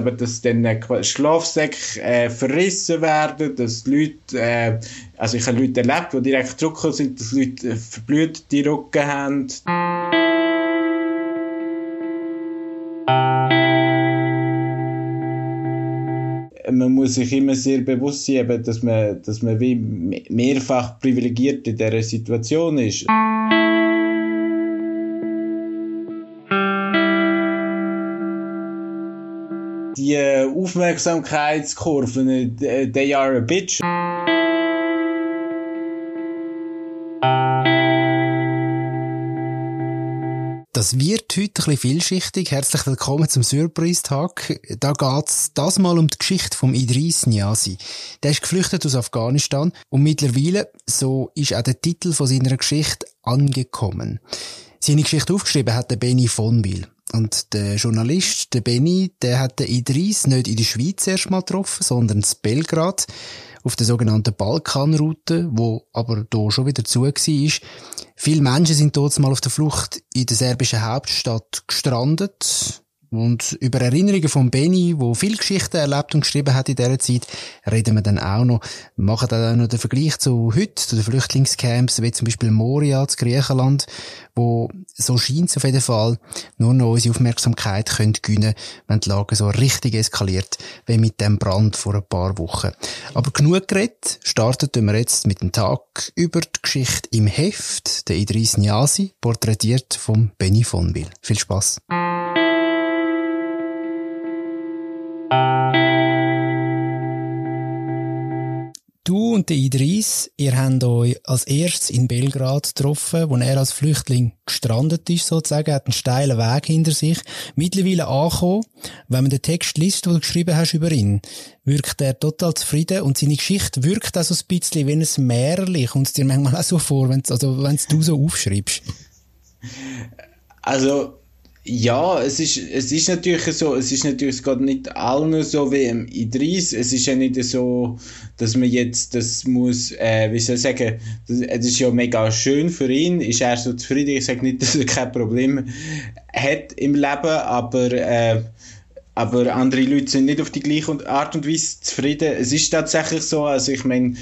aber dass dann äh, Schlafsäcke äh, verrissen werden, dass Leute, äh, also ich habe Leute erlebt, die direkt zurückgekommen sind, dass Leute äh, verblühte Rücken haben. man muss sich immer sehr bewusst sein, dass man, dass man wie mehrfach privilegiert in dieser Situation ist. Aufmerksamkeitskurven, they are a bitch. Das wird heute ein bisschen vielschichtig. Herzlich willkommen zum Surprise-Tag. Da geht's das mal um die Geschichte vom Idris Niazi. Der ist geflüchtet aus Afghanistan und mittlerweile, so ist auch der Titel von seiner Geschichte angekommen. Seine Geschichte aufgeschrieben hat der Benny von Will. Und der Journalist, der Benny, der hat den Idris nicht in der Schweiz erstmal getroffen, sondern in Belgrad auf der sogenannten Balkanroute, wo aber da schon wieder zu war. Viele Menschen sind dort mal auf der Flucht in der serbischen Hauptstadt gestrandet. Und über Erinnerungen von Benny, wo viel Geschichten erlebt und geschrieben hat in dieser Zeit, reden wir dann auch noch. Wir machen dann auch noch den Vergleich zu heute, zu den Flüchtlingscamps, wie zum Beispiel Moria, zu Griechenland, wo, so scheint es auf jeden Fall, nur noch unsere Aufmerksamkeit können gewinnen, wenn die Lage so richtig eskaliert, wie mit dem Brand vor ein paar Wochen. Aber genug geredet, starten wir jetzt mit dem Tag über die Geschichte im Heft, der Idris Niasi, porträtiert von Benny von Will. Viel Spaß. Du und der Idris, ihr habt euch als erstes in Belgrad getroffen, wo er als Flüchtling gestrandet ist, sozusagen, hat einen steilen Weg hinter sich. Mittlerweile angekommen, wenn man den Text liest, den du geschrieben hast über ihn, wirkt er total zufrieden und seine Geschichte wirkt auch so ein bisschen wie ein Märchen. Kommt es dir manchmal auch so vor, wenn also, du so aufschreibst? Also, ja, es ist, es ist natürlich so, es ist natürlich, geht nicht allen so wie im Idris. Es ist ja nicht so, dass man jetzt, das muss, äh, wie soll ich sagen, das, das ist ja mega schön für ihn, ist er so zufrieden. Ich sage nicht, dass er kein Problem hat im Leben, aber, äh, aber andere Leute sind nicht auf die gleiche Art und Weise zufrieden. Es ist tatsächlich so, also ich meine,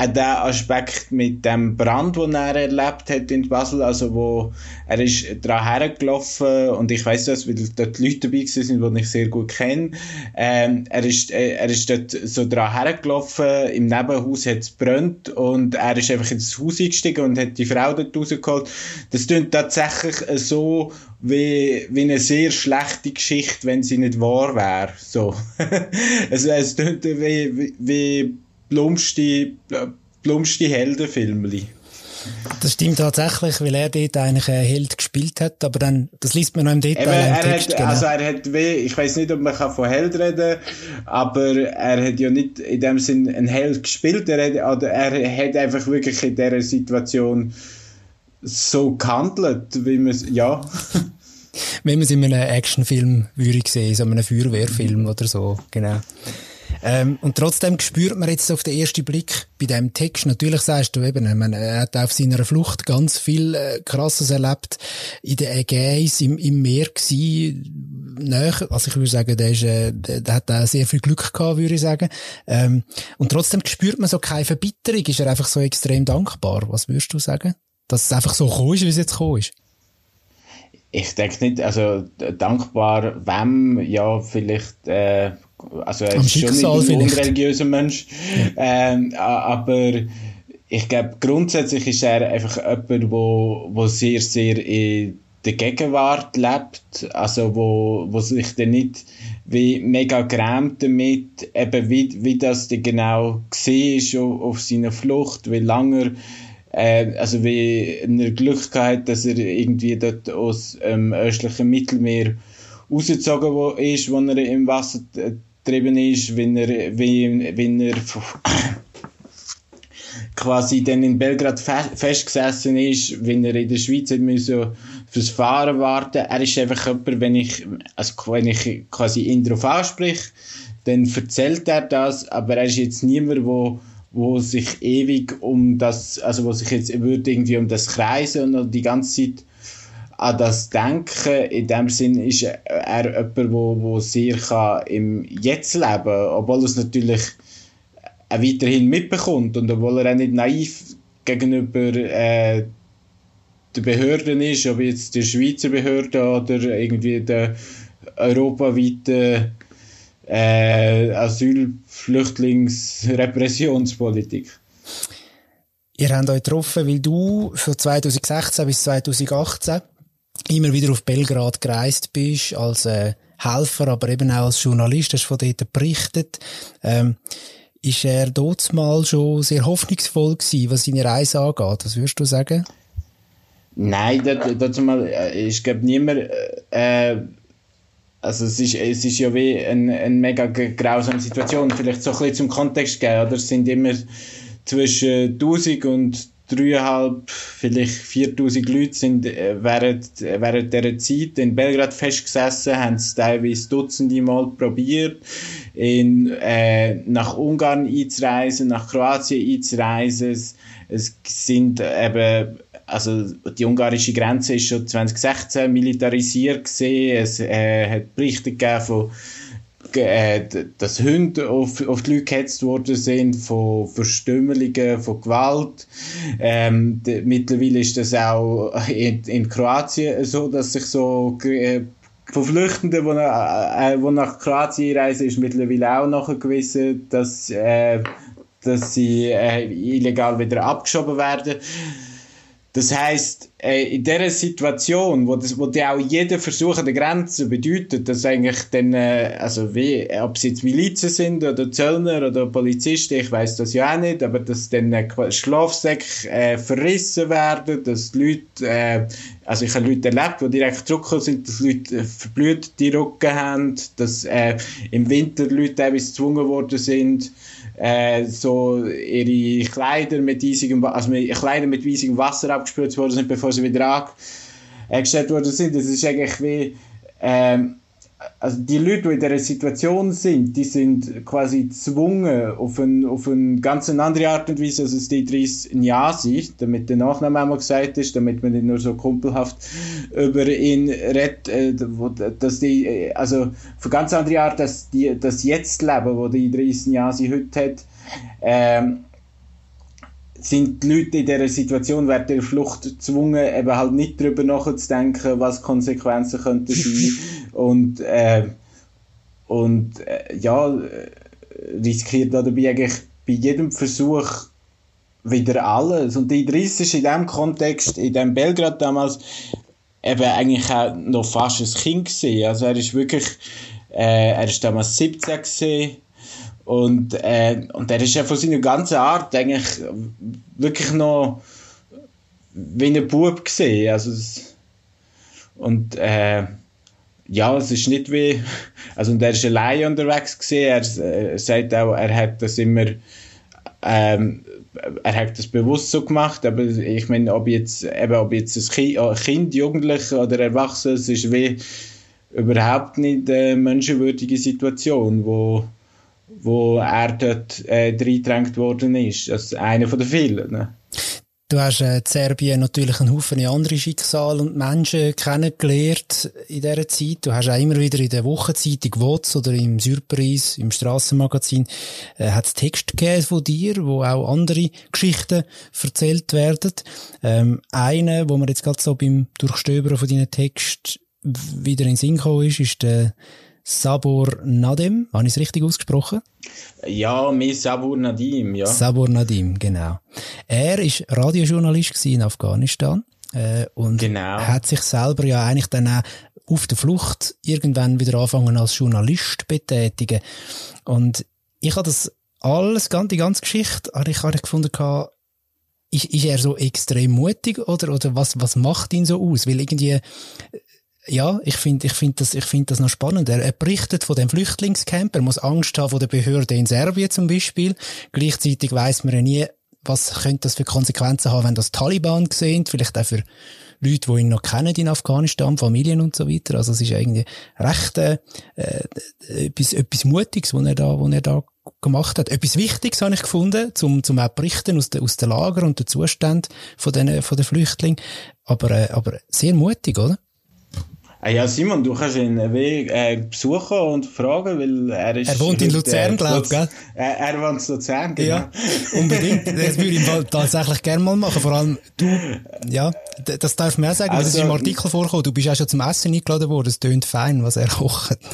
auch der Aspekt mit dem Brand, den er erlebt hat in Basel, also wo er ist dran hergelaufen und ich weiß das, weil dort Leute dabei sind, die ich sehr gut kenne. Ähm, er ist äh, er ist dort so dran hergelaufen, im Nebenhaus hat es brennt und er ist einfach ins Haus eingestiegen und hat die Frau dort rausgeholt. Das klingt tatsächlich so wie, wie eine sehr schlechte Geschichte, wenn sie nicht wahr wäre. So. also es klingt wie, wie, wie plumpste, plumpste Heldenfilmli. Das stimmt tatsächlich, weil er dort eigentlich einen Held gespielt hat, aber dann, das liest man noch im Detail Eben, er Text, hat, genau. Also er hat weh, ich weiß nicht, ob man von Held reden aber er hat ja nicht in dem Sinn einen Held gespielt, er hat, er hat einfach wirklich in dieser Situation so gehandelt, wie man ja. Wenn man es in einem Actionfilm würde sehen, so einem Feuerwehrfilm oder so, genau. Ähm, und trotzdem spürt man jetzt auf den ersten Blick bei dem Text, natürlich sagst du eben, meine, er hat auf seiner Flucht ganz viel äh, Krasses erlebt, in der Ägäis, im, im Meer gewesen, näher, also ich würde sagen, der, ist, äh, der hat auch sehr viel Glück gehabt, würde ich sagen. Ähm, und trotzdem spürt man so keine Verbitterung, ist er einfach so extrem dankbar. Was würdest du sagen? Dass es einfach so gekommen ist, wie es jetzt gekommen ist? Ich denke nicht, also dankbar, wem, ja, vielleicht äh, also er ist schon nicht ein unreligiöser Mensch, ähm, aber ich glaube, grundsätzlich ist er einfach jemand, wo, wo sehr, sehr in der Gegenwart lebt, also wo, wo sich dann nicht wie mega grämt damit, eben wie, wie das dann genau war auf, auf seiner Flucht, wie lange äh, also wie er Glück gehabt dass er irgendwie dort aus ähm, östlichen Mittelmeer rausgezogen ist, wo er im Wasser getrieben ist, wenn er, wenn, wenn er quasi dann in Belgrad fe festgesessen ist, wenn er in der Schweiz hat müssen fürs Fahren warten. Er ist einfach jemand, wenn ich, also wenn ich quasi ihn darauf anspreche, dann erzählt er das, aber er ist jetzt niemand, wo wo sich ewig um das, also wo sich jetzt würde irgendwie um das kreisen und die ganze Zeit an das denken. In dem Sinn ist er jemand, der wo, wo sehr kann im Jetzt leben obwohl er es natürlich auch weiterhin mitbekommt und obwohl er auch nicht naiv gegenüber äh, den Behörden ist, ob jetzt der Schweizer Behörde oder irgendwie der europaweiten äh, Asyl-Flüchtlings-Repressionspolitik. Ihr habt euch getroffen, weil du von 2016 bis 2018 immer wieder auf Belgrad gereist bist, als äh, Helfer, aber eben auch als Journalist, hast von dort berichtet. Ähm, ist er dort mal schon sehr hoffnungsvoll gewesen, was seine Reise angeht? Was würdest du sagen? Nein, dazu mal, äh, ich glaube niemand, äh, also es ist, es ist ja wie eine, eine mega grausame Situation. Vielleicht so ein bisschen zum Kontext geben, oder? Es sind immer zwischen 1000 und 3.500, vielleicht 4000 Leute sind äh, während, während dieser Zeit in Belgrad festgesessen, haben es teilweise dutzende Mal probiert, in, äh, nach Ungarn einzureisen, nach Kroatien einzureisen. Es, es sind eben also die ungarische Grenze ist schon 2016 militarisiert gesehen. Es äh, hat Berichte gegeben von äh, dass Hunde auf, auf die Leute gehetzt worden sind, von Verstümmelungen, von Gewalt. Ähm, de, mittlerweile ist das auch in, in Kroatien so, dass sich so äh, von Flüchtenden, die nach, äh, nach Kroatien reisen, ist mittlerweile auch nachgewiesen, dass, äh, dass sie äh, illegal wieder abgeschoben werden. Das heißt, äh, in dieser Situation, wo, das, wo die auch jeder Versuch an der Grenze bedeutet, dass eigentlich dann, äh, also wie, ob es jetzt Milizen sind oder Zöllner oder Polizisten, ich weiß das ja auch nicht, aber dass dann äh, Schlafsäcke äh, verrissen werden, dass die Leute, äh, also ich habe Leute erlebt, die direkt zurückgekommen sind, dass Leute äh, verblühte Rücken haben, dass äh, im Winter Leute teilweise gezwungen worden sind, äh, so ihre Kleider mit eisigem, also mit, Kleider mit eisigem Wasser abgespült worden sind, bevor sie wieder angestellt worden sind. Das ist eigentlich wie, ähm, also die Leute, die in dieser Situation sind, die sind quasi gezwungen auf, ein, auf eine ganz andere Art und Weise, als es die 30 Jahr sind, damit der Nachname einmal gesagt ist, damit man nicht nur so kumpelhaft über ihn redet, äh, dass die, äh, also auf ganz andere Art, dass die, das Jetzt-Leben, wo die 30 Jahre sie heute hat, ähm, sind die Leute in dieser Situation während der Flucht gezwungen, eben halt nicht darüber nachzudenken, was Konsequenzen könnten sein. Und äh, und äh, ja riskiert dabei eigentlich bei jedem Versuch wieder alles. Und die Idris ist in diesem Kontext, in dem Belgrad damals eben eigentlich auch noch fast ein Kind gewesen. also er ist wirklich äh, er ist damals 17 gewesen und, äh, und er ist ja von seiner ganzen Art eigentlich wirklich noch wie ein Bub gesehen. Also es, und äh, ja, es ist nicht wie, also und er ist allein unterwegs gesehen. Er, er sagt auch, er hat das immer, ähm, er hat das bewusst so gemacht, aber ich meine, ob jetzt, eben, ob jetzt ein Kind, ein kind Jugendlicher oder Erwachsener, es ist wie überhaupt nicht eine menschenwürdige Situation, wo wo er dort äh, reingedrängt worden ist. Das einer von den vielen. Ne? Du hast äh, in Serbien natürlich einen Haufen andere Schicksale und Menschen kennengelernt in dieser Zeit. Du hast auch immer wieder in der Wochenzeitung WOTS oder im Surprise, im Strassenmagazin, äh, hat es Texte gegeben von dir, wo auch andere Geschichten erzählt werden. Ähm, eine, wo man jetzt gerade so beim Durchstöbern von deinen Texten wieder in den Sinn gekommen ist, ist der Sabor Nadim. Habe ich es richtig ausgesprochen? Ja, mir Sabur Nadim, ja. Sabur Nadim, genau. Er ist Radiojournalist in Afghanistan äh, und genau. hat sich selber ja eigentlich dann auch auf der Flucht irgendwann wieder anfangen als Journalist betätigen. Und ich habe das alles, die ganze Geschichte, habe ich, habe ich gefunden, ist, ist er so extrem mutig oder, oder was, was macht ihn so aus? Weil irgendwie, ja, ich finde ich find das, ich find das noch spannend. Er, er berichtet von dem Flüchtlingscamp. Er muss Angst haben vor der Behörde in Serbien zum Beispiel. Gleichzeitig weiß man ja nie, was könnte das für Konsequenzen haben, wenn das Taliban sehen. Vielleicht auch für Leute, die ihn noch kennen in Afghanistan, Familien und so weiter. Also es ist irgendwie recht äh, äh etwas, etwas Mutiges, was er da, was er da gemacht hat. Etwas Wichtiges habe ich gefunden, zum, zum auch berichten aus den, aus den Lager und den Zuständen von den, von den Flüchtlingen. Aber, äh, aber sehr mutig, oder? Ah ja, Simon, du kannst ihn äh, besuchen und fragen, weil er ist... Er wohnt in Luzern, glaube ich, gell? Er, er wohnt in Luzern, genau. Ja, unbedingt. Das würde ich tatsächlich gerne mal machen. Vor allem du, ja, das darf man auch sagen, also, das ist im Artikel vorgekommen. Du bist auch schon zum Essen eingeladen worden. Es tönt fein, was er kocht.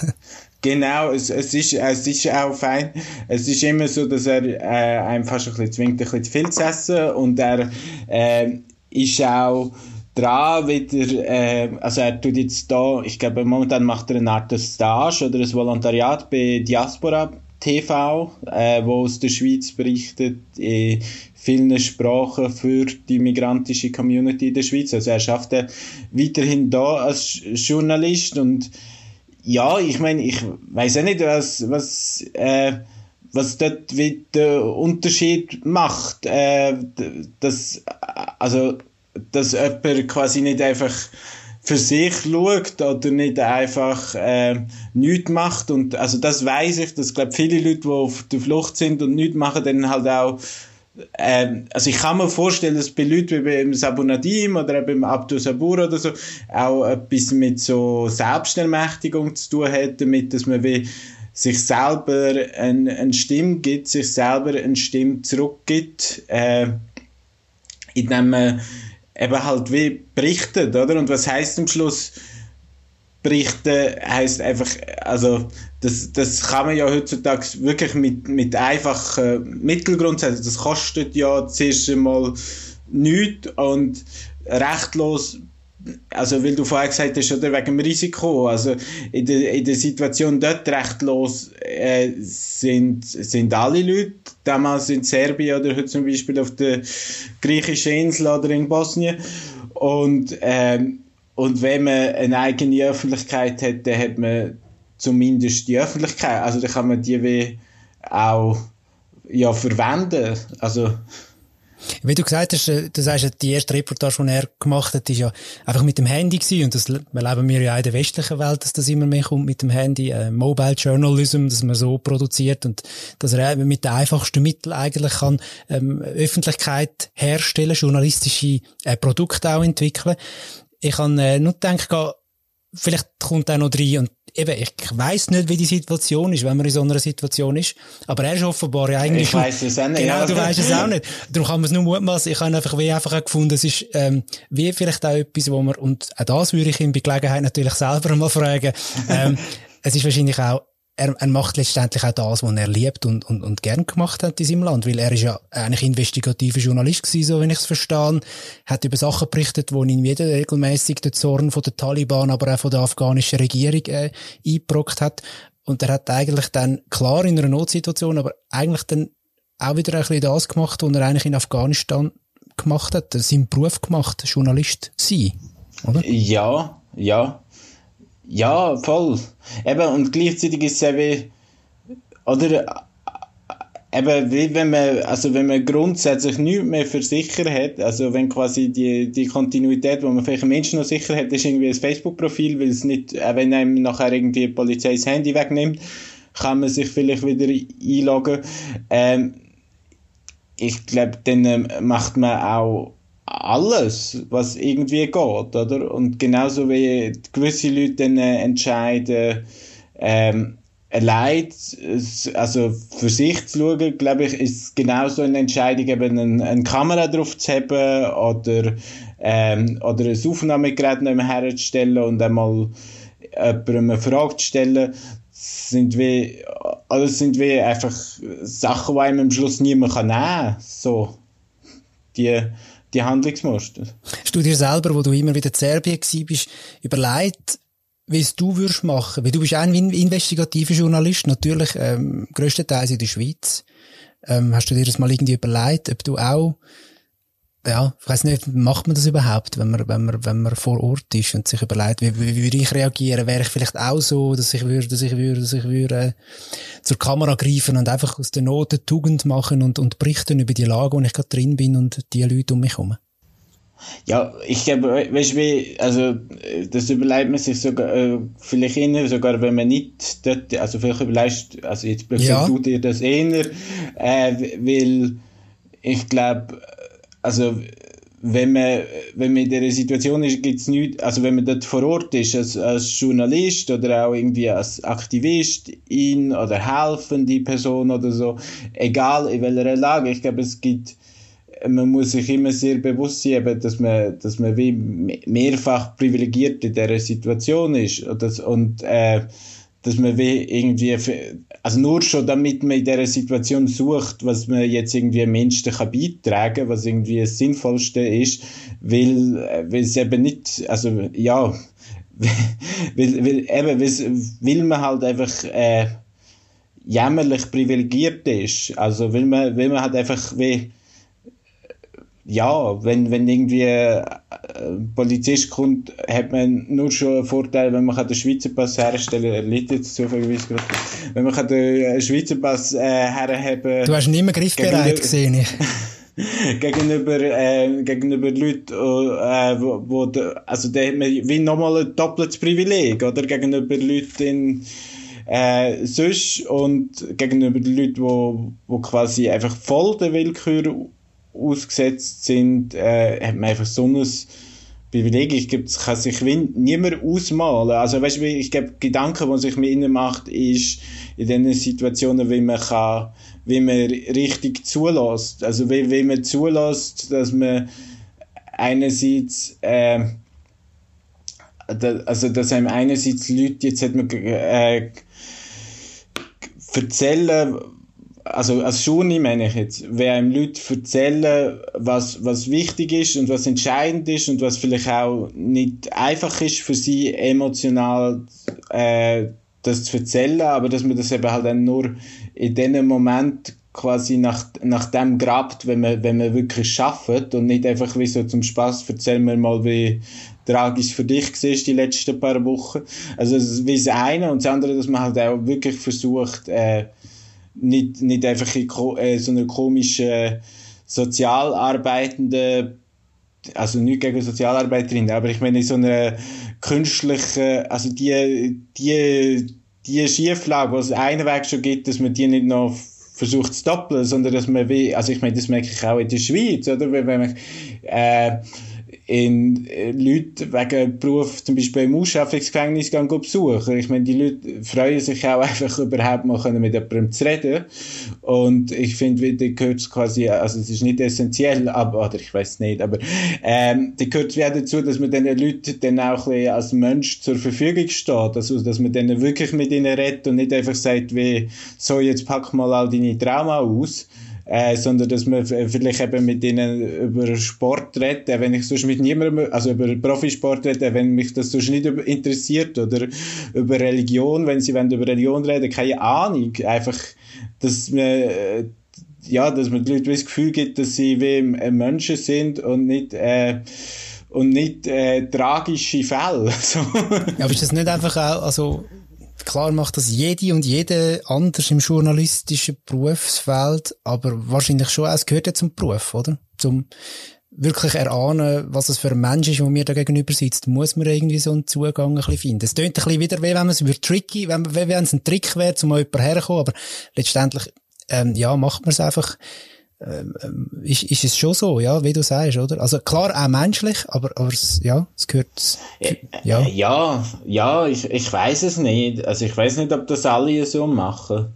Genau, es, es, ist, es ist auch fein. Es ist immer so, dass er äh, einem fast ein bisschen zwingt, ein bisschen zu viel zu essen und er äh, ist auch dran wieder, äh, also er tut jetzt da, ich glaube momentan macht er eine Art Stage oder ein Volontariat bei Diaspora TV, äh, wo aus der Schweiz berichtet, in vielen Sprachen für die migrantische Community in der Schweiz. Also er schafft er weiterhin da als Journalist und ja, ich meine, ich weiß auch nicht, was, was, äh, was dort wie der Unterschied macht. Äh, dass, also, dass jemand quasi nicht einfach für sich schaut oder nicht einfach äh, nichts macht. Und also das weiß ich, dass glaube viele Leute, die auf der Flucht sind und nichts machen, dann halt auch ähm, also ich kann mir vorstellen, dass bei Leuten wie beim Sabu Nadim oder beim Abdul Sabur oder so auch etwas mit so Selbstermächtigung zu tun hat, damit dass man wie sich selber eine, eine Stimme gibt, sich selber eine Stimme zurückgibt, äh, indem man eben halt wie berichtet, oder? Und was heißt am Schluss berichten, heißt einfach, also das, das kann man ja heutzutage wirklich mit, mit einfachen Mitteln grundsätzlich. Das kostet ja zuerst einmal nichts und rechtlos also weil du vorher gesagt hast, oder wegen dem Risiko, also in der, in der Situation dort rechtlos äh, sind, sind alle Leute, damals in Serbien oder heute zum Beispiel auf der griechischen Insel oder in Bosnien und ähm, und wenn man eine eigene Öffentlichkeit hat, dann hat man zumindest die Öffentlichkeit. Also dann kann man die wie auch ja, verwenden. Also, wie du gesagt hast, äh, du sagst, die erste Reportage, die er gemacht hat, ist ja einfach mit dem Handy gewesen. Und das erleben wir ja auch in der westlichen Welt, dass das immer mehr kommt mit dem Handy. Äh, Mobile Journalism, dass man so produziert und dass er mit den einfachsten Mitteln eigentlich kann, ähm, Öffentlichkeit herstellen, journalistische äh, Produkte auch entwickeln. Ich habe äh, nur gedacht, vielleicht kommt er noch rein und eben, ich weiss nicht, wie die Situation ist, wenn man in so einer Situation ist. Aber er ist offenbar ja eigentlich. Ich weiss es auch nicht. Genau, ja. du weißt es auch nicht. Darum kann man es nur mutmaßen. Ich habe einfach wie einfach auch gefunden, es ist, ähm, wie vielleicht auch etwas, wo man, und auch das würde ich ihm bei Gelegenheit natürlich selber mal fragen, ähm, es ist wahrscheinlich auch er, er macht letztendlich auch das, was er liebt und, und, und gern gemacht hat in seinem Land, weil er ist ja eigentlich investigativer Journalist gewesen, so wenn ich es verstehe, hat über Sachen berichtet, wo ihn wieder regelmäßig der Zorn von der Taliban, aber auch von der afghanischen Regierung äh, eingebrockt hat und er hat eigentlich dann, klar in einer Notsituation, aber eigentlich dann auch wieder ein bisschen das gemacht, was er eigentlich in Afghanistan gemacht hat, seinen Beruf gemacht, Journalist sein, oder? Ja, ja. Ja, voll. Eben, und gleichzeitig ist es eben, oder, eben, wie wenn man, also wenn man grundsätzlich nichts mehr für sicher hat, also wenn quasi die, die Kontinuität, wo man vielleicht einen Menschen noch sicher hat, ist irgendwie ein Facebook-Profil, weil es nicht, äh, wenn einem nachher irgendwie die Polizei das Handy wegnimmt, kann man sich vielleicht wieder einloggen. Ähm, ich glaube, dann ähm, macht man auch alles, was irgendwie geht, oder? Und genauso wie gewisse Leute dann äh, entscheiden, ähm, allein, also für sich zu schauen, glaube ich, ist genauso eine Entscheidung, eben eine, eine Kamera drauf zu haben oder, ähm, oder ein Aufnahmegerät noch herzustellen und einmal jemandem eine Frage zu stellen, sind wie, alles sind wie einfach Sachen, die einem am Schluss niemand nehmen kann. So, die, die Handlungsmuster. Hast du dir selber, wo du immer wieder in Serbien bist, überlegt, wie es du würdest machen? Weil du bist ein investigativer Journalist, natürlich ähm, größtenteils in der Schweiz. Ähm, hast du dir das mal irgendwie überlegt, ob du auch ja, ich weiß nicht, macht man das überhaupt, wenn man, wenn man, wenn man vor Ort ist und sich überlegt, wie, wie, wie würde ich reagieren? Wäre ich vielleicht auch so, dass ich würde, dass ich würde, dass ich würde äh, zur Kamera greifen und einfach aus der Not eine Tugend machen und, und berichten über die Lage, wo ich gerade drin bin und die Leute um mich herum? Ja, ich glaube, weißt du, wie, also, das überlegt man sich sogar, äh, vielleicht eher, sogar wenn man nicht dort, also vielleicht überlegst, also jetzt ja. du dir das eher, äh, weil ich glaube, also, wenn man, wenn man in dieser Situation ist, gibt es nichts, also wenn man dort vor Ort ist, als, als Journalist oder auch irgendwie als Aktivist in oder helfende Person oder so, egal in welcher Lage, ich glaube, es gibt, man muss sich immer sehr bewusst sein, dass man, dass man wie mehrfach privilegiert in dieser Situation ist und, das, und äh, dass man wie irgendwie, also nur schon damit man in dieser Situation sucht, was man jetzt irgendwie Menschen kann beitragen kann, was irgendwie das Sinnvollste ist, weil, weil es eben nicht, also ja, weil, weil, eben, weil man halt einfach äh, jämmerlich privilegiert ist, also weil man, weil man halt einfach wie ja, wenn, wenn irgendwie äh, Polizist kommt, hat man nur schon einen Vorteil, wenn man den Schweizer Pass herstellen kann. Er liegt jetzt zufälligerweise gerade. Wenn man den Schweizer Pass äh, herhaben Du hast nicht mehr griffbereit gesehen. gegenüber, äh, gegenüber Leuten, äh, wo, wo de, also da hat man wie nochmal ein doppeltes Privileg, oder? Gegenüber Leuten in, äh, sonst und gegenüber Leuten, wo, wo quasi einfach voll der Willkür ausgesetzt sind, äh, hat man einfach so ein Privileg. Das kann sich niemand ausmalen. Also, weißt du, ich glaube, Gedanken, die sich mir innen macht, ist in diesen Situationen, wie man kann, wie man richtig zulässt. Also, wie, wie man zulässt, dass man einerseits, äh, also, dass einem einerseits Leute, jetzt hat man, äh, erzählen, also als Schule meine ich jetzt, wer einem Leute erzählen, was, was wichtig ist und was entscheidend ist und was vielleicht auch nicht einfach ist für sie emotional äh, das zu erzählen, aber dass man das eben halt dann nur in dem Moment quasi nach, nach dem grabt, wenn man, wenn man wirklich schafft und nicht einfach wie so zum Spaß erzählen wir mal, wie tragisch für dich war die letzten paar Wochen. Also das, wie das eine und das andere, dass man halt auch wirklich versucht, äh, nicht, nicht einfach in äh, so einer komischen Sozialarbeitende also nicht gegen Sozialarbeiterin, aber ich meine so eine künstliche, also die, die, die Schieflage, was es einen Weg schon gibt, dass man die nicht noch versucht zu doppeln, sondern dass man wie, also ich meine, das merke ich auch in der Schweiz, oder? Wenn man, äh, in äh, Leute wegen Beruf zum Beispiel im Ausschaffungsgefängnis gehen besuchen. Ich meine, die Leute freuen sich auch einfach überhaupt mal können mit jemandem zu reden. Und ich finde, wie gehört es quasi, also es ist nicht essentiell, aber, oder ich weiß nicht, aber ähm, die gehört ja dazu, dass man diesen Leuten dann auch ein als Mensch zur Verfügung steht. Also, dass man dann wirklich mit ihnen redet und nicht einfach sagt, wie, so, jetzt pack mal all deine Trauma aus äh, sondern dass man vielleicht eben mit ihnen über Sport redet, wenn ich sonst mit niemandem, also über Profisport rede, wenn mich das sonst nicht interessiert oder über Religion, wenn sie wollen über Religion reden, keine Ahnung, einfach, dass man äh, ja, dass man die Leute das Gefühl gibt, dass sie wie Menschen sind und nicht äh, und nicht äh, tragische Fälle. Ja, aber ist das nicht einfach auch, also Klar macht das jede und jede anders im journalistischen Berufsfeld, aber wahrscheinlich schon, es gehört ja zum Beruf, oder? Zum wirklich erahnen, was es für ein Mensch ist, der mir da gegenüber sitzt, muss man irgendwie so einen Zugang ein bisschen finden. Es tönt ein bisschen wieder, wie wenn man es über tricky, wenn, wenn es ein Trick wäre, um an jemanden herzukommen, aber letztendlich, ähm, ja, macht man es einfach, ähm, ähm, ist, ist es schon so, ja, wie du sagst, oder? Also klar, auch menschlich, aber, aber es, ja, es gehört, ja. Ja, ja, ich, ich weiß es nicht. Also ich weiß nicht, ob das alle so machen.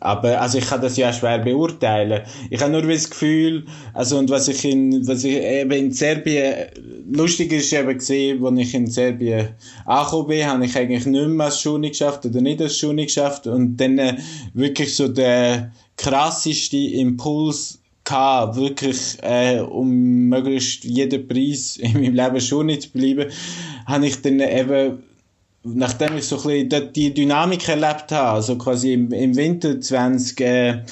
Aber, also ich kann das ja schwer beurteilen. Ich habe nur das Gefühl, also und was ich in, was ich eben in Serbien, lustig ist eben gesehen, als ich in Serbien angekommen bin, habe ich eigentlich nicht mehr als Schule geschafft oder nicht als Schule geschafft und dann äh, wirklich so der krasseste Impuls gehabt, wirklich äh, um möglichst jeden Preis in meinem Leben schon nicht zu bleiben, habe ich dann eben nachdem ich so ein bisschen die Dynamik erlebt habe, also quasi im, im Winter 2016, äh,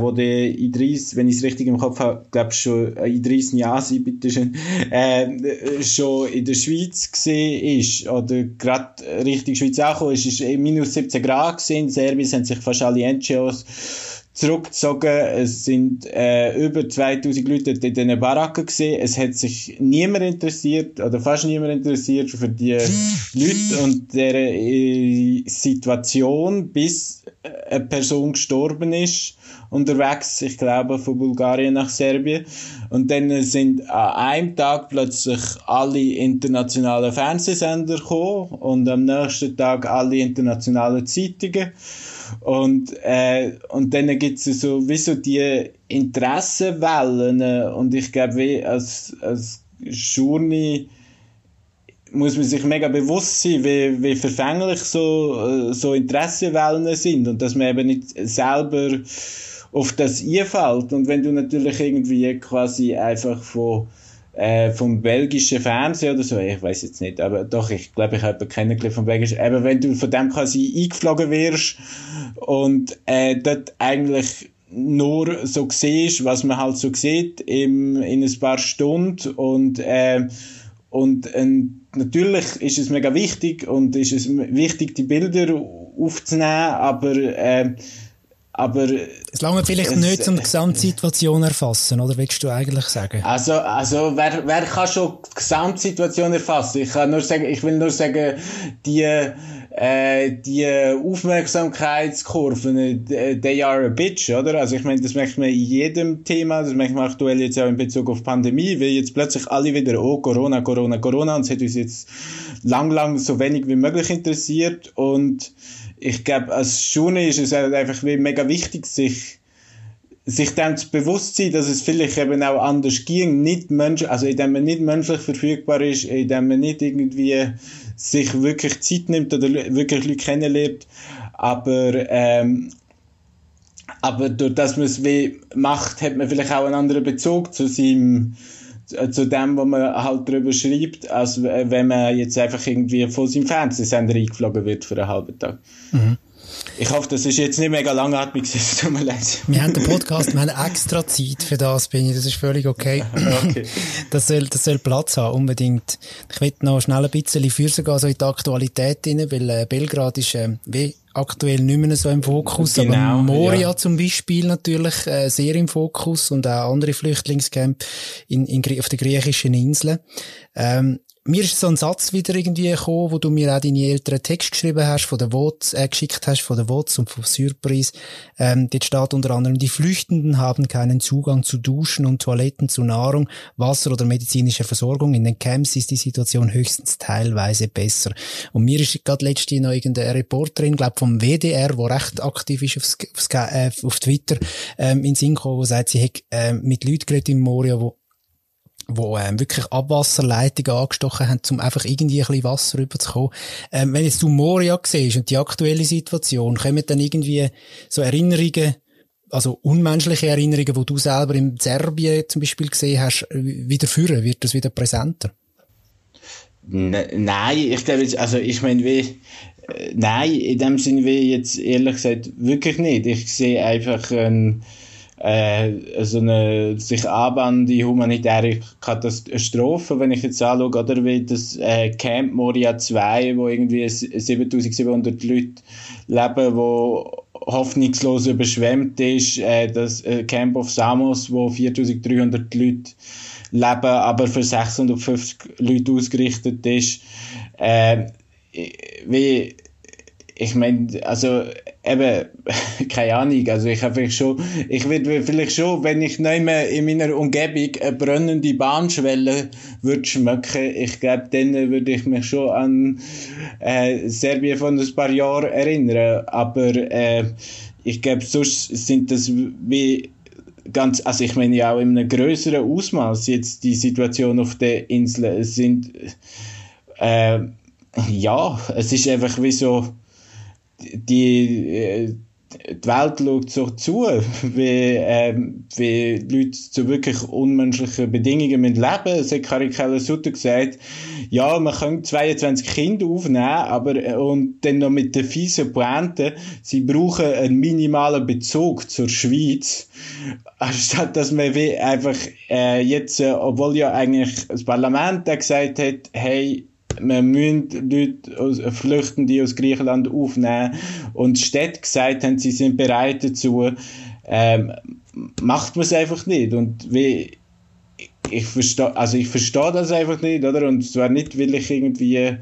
wo der Idris, wenn ich es richtig im Kopf habe, glaube schon äh, Idris Niasi, bitte schön, äh, schon in der Schweiz gesehen ist, oder gerade Richtung Schweiz angekommen ist, ist minus 17 Grad gesehen, in Serbien haben sich fast alle NGOs zurückgezogen. Es sind äh, über 2000 Leute in diesen Baracken gesehen. Es hat sich niemand interessiert oder fast niemand interessiert für die Leute und deren äh, Situation, bis eine Person gestorben ist unterwegs, ich glaube von Bulgarien nach Serbien. Und dann sind an einem Tag plötzlich alle internationalen Fernsehsender gekommen und am nächsten Tag alle internationalen Zeitungen. Und, äh, und dann gibt es so, wie so die Interessenwellen. Und ich glaube, wie als, als Journey muss man sich mega bewusst sein, wie, wie verfänglich so, so Interessenwellen sind und dass man eben nicht selber auf das einfällt. Und wenn du natürlich irgendwie quasi einfach von äh, vom belgischen Fernsehen oder so, ich weiß jetzt nicht, aber doch, ich glaube, ich habe jemanden kennengelernt vom belgischen, aber wenn du von dem quasi eingeflogen wirst und äh, dort eigentlich nur so siehst, was man halt so sieht im, in ein paar Stunden und, äh, und äh, natürlich ist es mega wichtig und ist es wichtig, die Bilder aufzunehmen, aber äh, aber es lange vielleicht es, nicht, um die Gesamtsituation erfassen, oder willst du eigentlich sagen? Also, also wer, wer kann schon die Gesamtsituation erfassen? Ich kann nur sagen, ich will nur sagen, die, äh, die Aufmerksamkeitskurven, they are a bitch, oder? Also ich meine, das merkt man in jedem Thema, das merkt man aktuell jetzt auch in Bezug auf Pandemie, weil jetzt plötzlich alle wieder, oh, Corona, Corona, Corona, und es hat uns jetzt lang, lang so wenig wie möglich interessiert und ich glaube, als Schule ist es halt einfach wie mega wichtig, sich sich zu bewusst sein, dass es vielleicht eben auch anders ging, nicht mensch, also indem man nicht menschlich verfügbar ist, indem man nicht irgendwie sich wirklich Zeit nimmt oder wirklich Leute kennenlernt, aber ähm, aber durch das man es wie macht, hat man vielleicht auch einen anderen Bezug zu seinem zu dem, was man halt darüber schreibt, als wenn man jetzt einfach irgendwie von seinem Fernsehsender eingeflogen wird für einen halben Tag. Mhm. Ich hoffe, das ist jetzt nicht mega langatmig, es tut mir leid. Wir haben den Podcast, wir haben extra Zeit für das, bin ich, das ist völlig okay. okay. Das soll, das soll Platz haben, unbedingt. Ich will noch schnell ein bisschen führen gehen, so in die Aktualität rein, weil äh, Belgrad ist, äh, wie aktuell nicht mehr so im Fokus, genau, aber Moria ja. zum Beispiel natürlich äh, sehr im Fokus und auch andere Flüchtlingscamp in, in, auf den griechischen Inseln. Ähm, mir ist so ein Satz wieder irgendwie gekommen, wo du mir auch deine älteren Text geschrieben hast, von der WOTS, äh, geschickt hast, von der WOTS und vom Surprise. Ähm, dort steht unter anderem, die Flüchtenden haben keinen Zugang zu Duschen und Toiletten, zu Nahrung, Wasser oder medizinischer Versorgung. In den Camps ist die Situation höchstens teilweise besser. Und mir ist gerade letztens noch irgendeine Reporterin, glaube vom WDR, wo recht aktiv ist aufs, aufs, äh, auf Twitter, ähm, in Sinn gekommen, wo sagt, sie hat äh, mit Leuten geredet in Moria, wo wo ähm, wirklich Abwasserleitungen angestochen haben, um einfach irgendwie ein bisschen Wasser rüberzukommen. Ähm, wenn jetzt du Moria siehst und die aktuelle Situation, kommen dann irgendwie so Erinnerungen, also unmenschliche Erinnerungen, wo du selber in Serbien zum Beispiel gesehen hast, wieder führen? Wird das wieder präsenter? Ne, nein, ich glaube jetzt, also ich meine, wie, äh, nein, in dem Sinne wie jetzt ehrlich gesagt wirklich nicht. Ich sehe einfach ein, äh, so eine sich anbahnende humanitäre Katastrophe, wenn ich jetzt anschaue, oder wie das äh, Camp Moria 2, wo irgendwie 7700 Leute leben, wo hoffnungslos überschwemmt ist, äh, das äh, Camp of Samos, wo 4300 Leute leben, aber für 650 Leute ausgerichtet ist. Äh, wie ich meine, also eben, keine Ahnung, also ich habe schon, ich würde vielleicht schon, wenn ich nicht mehr in meiner Umgebung eine brennende Bahnschwelle würde schmecken, ich glaube, dann würde ich mich schon an äh, Serbien von ein paar Jahren erinnern, aber äh, ich glaube, sonst sind das wie ganz, also ich meine ja auch in einem größeren Ausmaß jetzt die Situation auf der Insel, es sind äh, ja, es ist einfach wie so die, äh, die Welt schaut so zu, wie, ähm, wie Leute zu wirklich unmenschlichen Bedingungen leben müssen. Es hat Karikella Sutter gesagt, ja, man kann 22 Kinder aufnehmen, aber, äh, und dann noch mit der fiesen Pointe, sie brauchen einen minimalen Bezug zur Schweiz, anstatt dass man wie einfach, äh, jetzt, äh, obwohl ja eigentlich das Parlament gesagt hat, hey, wir müssen Leute, aus, Flüchtende aus Griechenland aufnehmen. Und Städte gesagt haben, sie sind bereit dazu, ähm, macht man es einfach nicht. Und wie, ich verstehe, also ich verstehe das einfach nicht, oder? Und zwar nicht, weil ich irgendwie,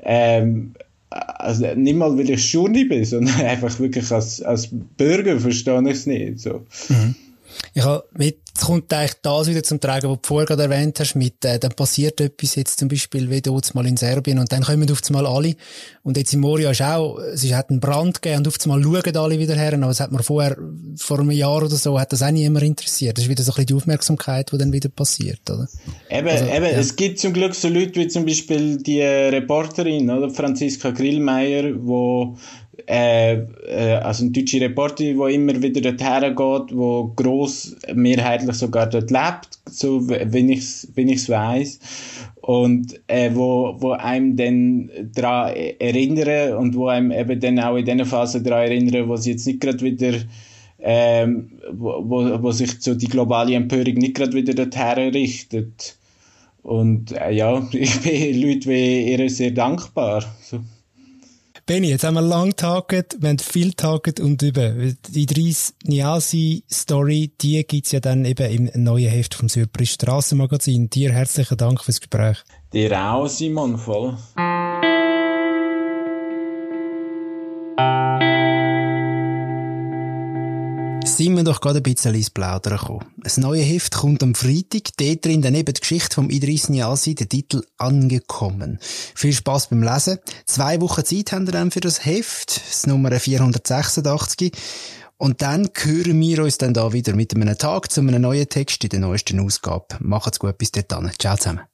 ähm, also nicht mal, weil ich Journey bin, sondern einfach wirklich als, als Bürger verstehe ich es nicht, so. Mhm. Ich habe mit, kommt eigentlich das wieder zum Tragen, was du vorher gerade erwähnt hast, mit, äh, dann passiert etwas jetzt zum Beispiel wie dort mal in Serbien und dann kommen auf einmal alle. Und jetzt in Moria ist auch, es hat einen Brand gegeben und auf einmal schauen alle wieder her, aber es hat mir vorher, vor einem Jahr oder so, hat das auch niemand interessiert. Das ist wieder so ein bisschen die Aufmerksamkeit, die dann wieder passiert, oder? Eben, also, eben, ja. es gibt zum Glück so Leute wie zum Beispiel die Reporterin, oder? Franziska Grillmeier, wo äh, äh, also ein deutscher Reporter, der immer wieder dorthin geht, der gross mehrheitlich sogar dort lebt, so wenn ich es wenn weiss. Und äh, wo, wo einem dann daran erinnern und wo einem eben dann auch in diesen Phasen daran erinnern, wo sie jetzt nicht gerade wieder ähm, wo, wo, wo sich so die globale Empörung nicht gerade wieder dorthin richtet. Und äh, ja, ich bin Leuten wie ihr sehr dankbar. So. Benny, jetzt haben wir lang taget, wir haben viel taget und über die 30 Niasi-Story, die gibt's ja dann eben im neuen Heft vom Surprise Strassenmagazin. Dir herzlichen Dank fürs Gespräch. Dir auch, Simon, voll. Sind wir doch gerade ein bisschen ins Plaudern gekommen. Ein neues Heft kommt am Freitag, dort drin dann eben die Geschichte vom Idris Niasi, der Titel «Angekommen». Viel Spass beim Lesen. Zwei Wochen Zeit haben wir dann für das Heft, das Nummer 486. Und dann hören wir uns dann da wieder mit einem Tag zu einem neuen Text in der neuesten Ausgabe. Macht's gut, bis dann. Ciao zusammen.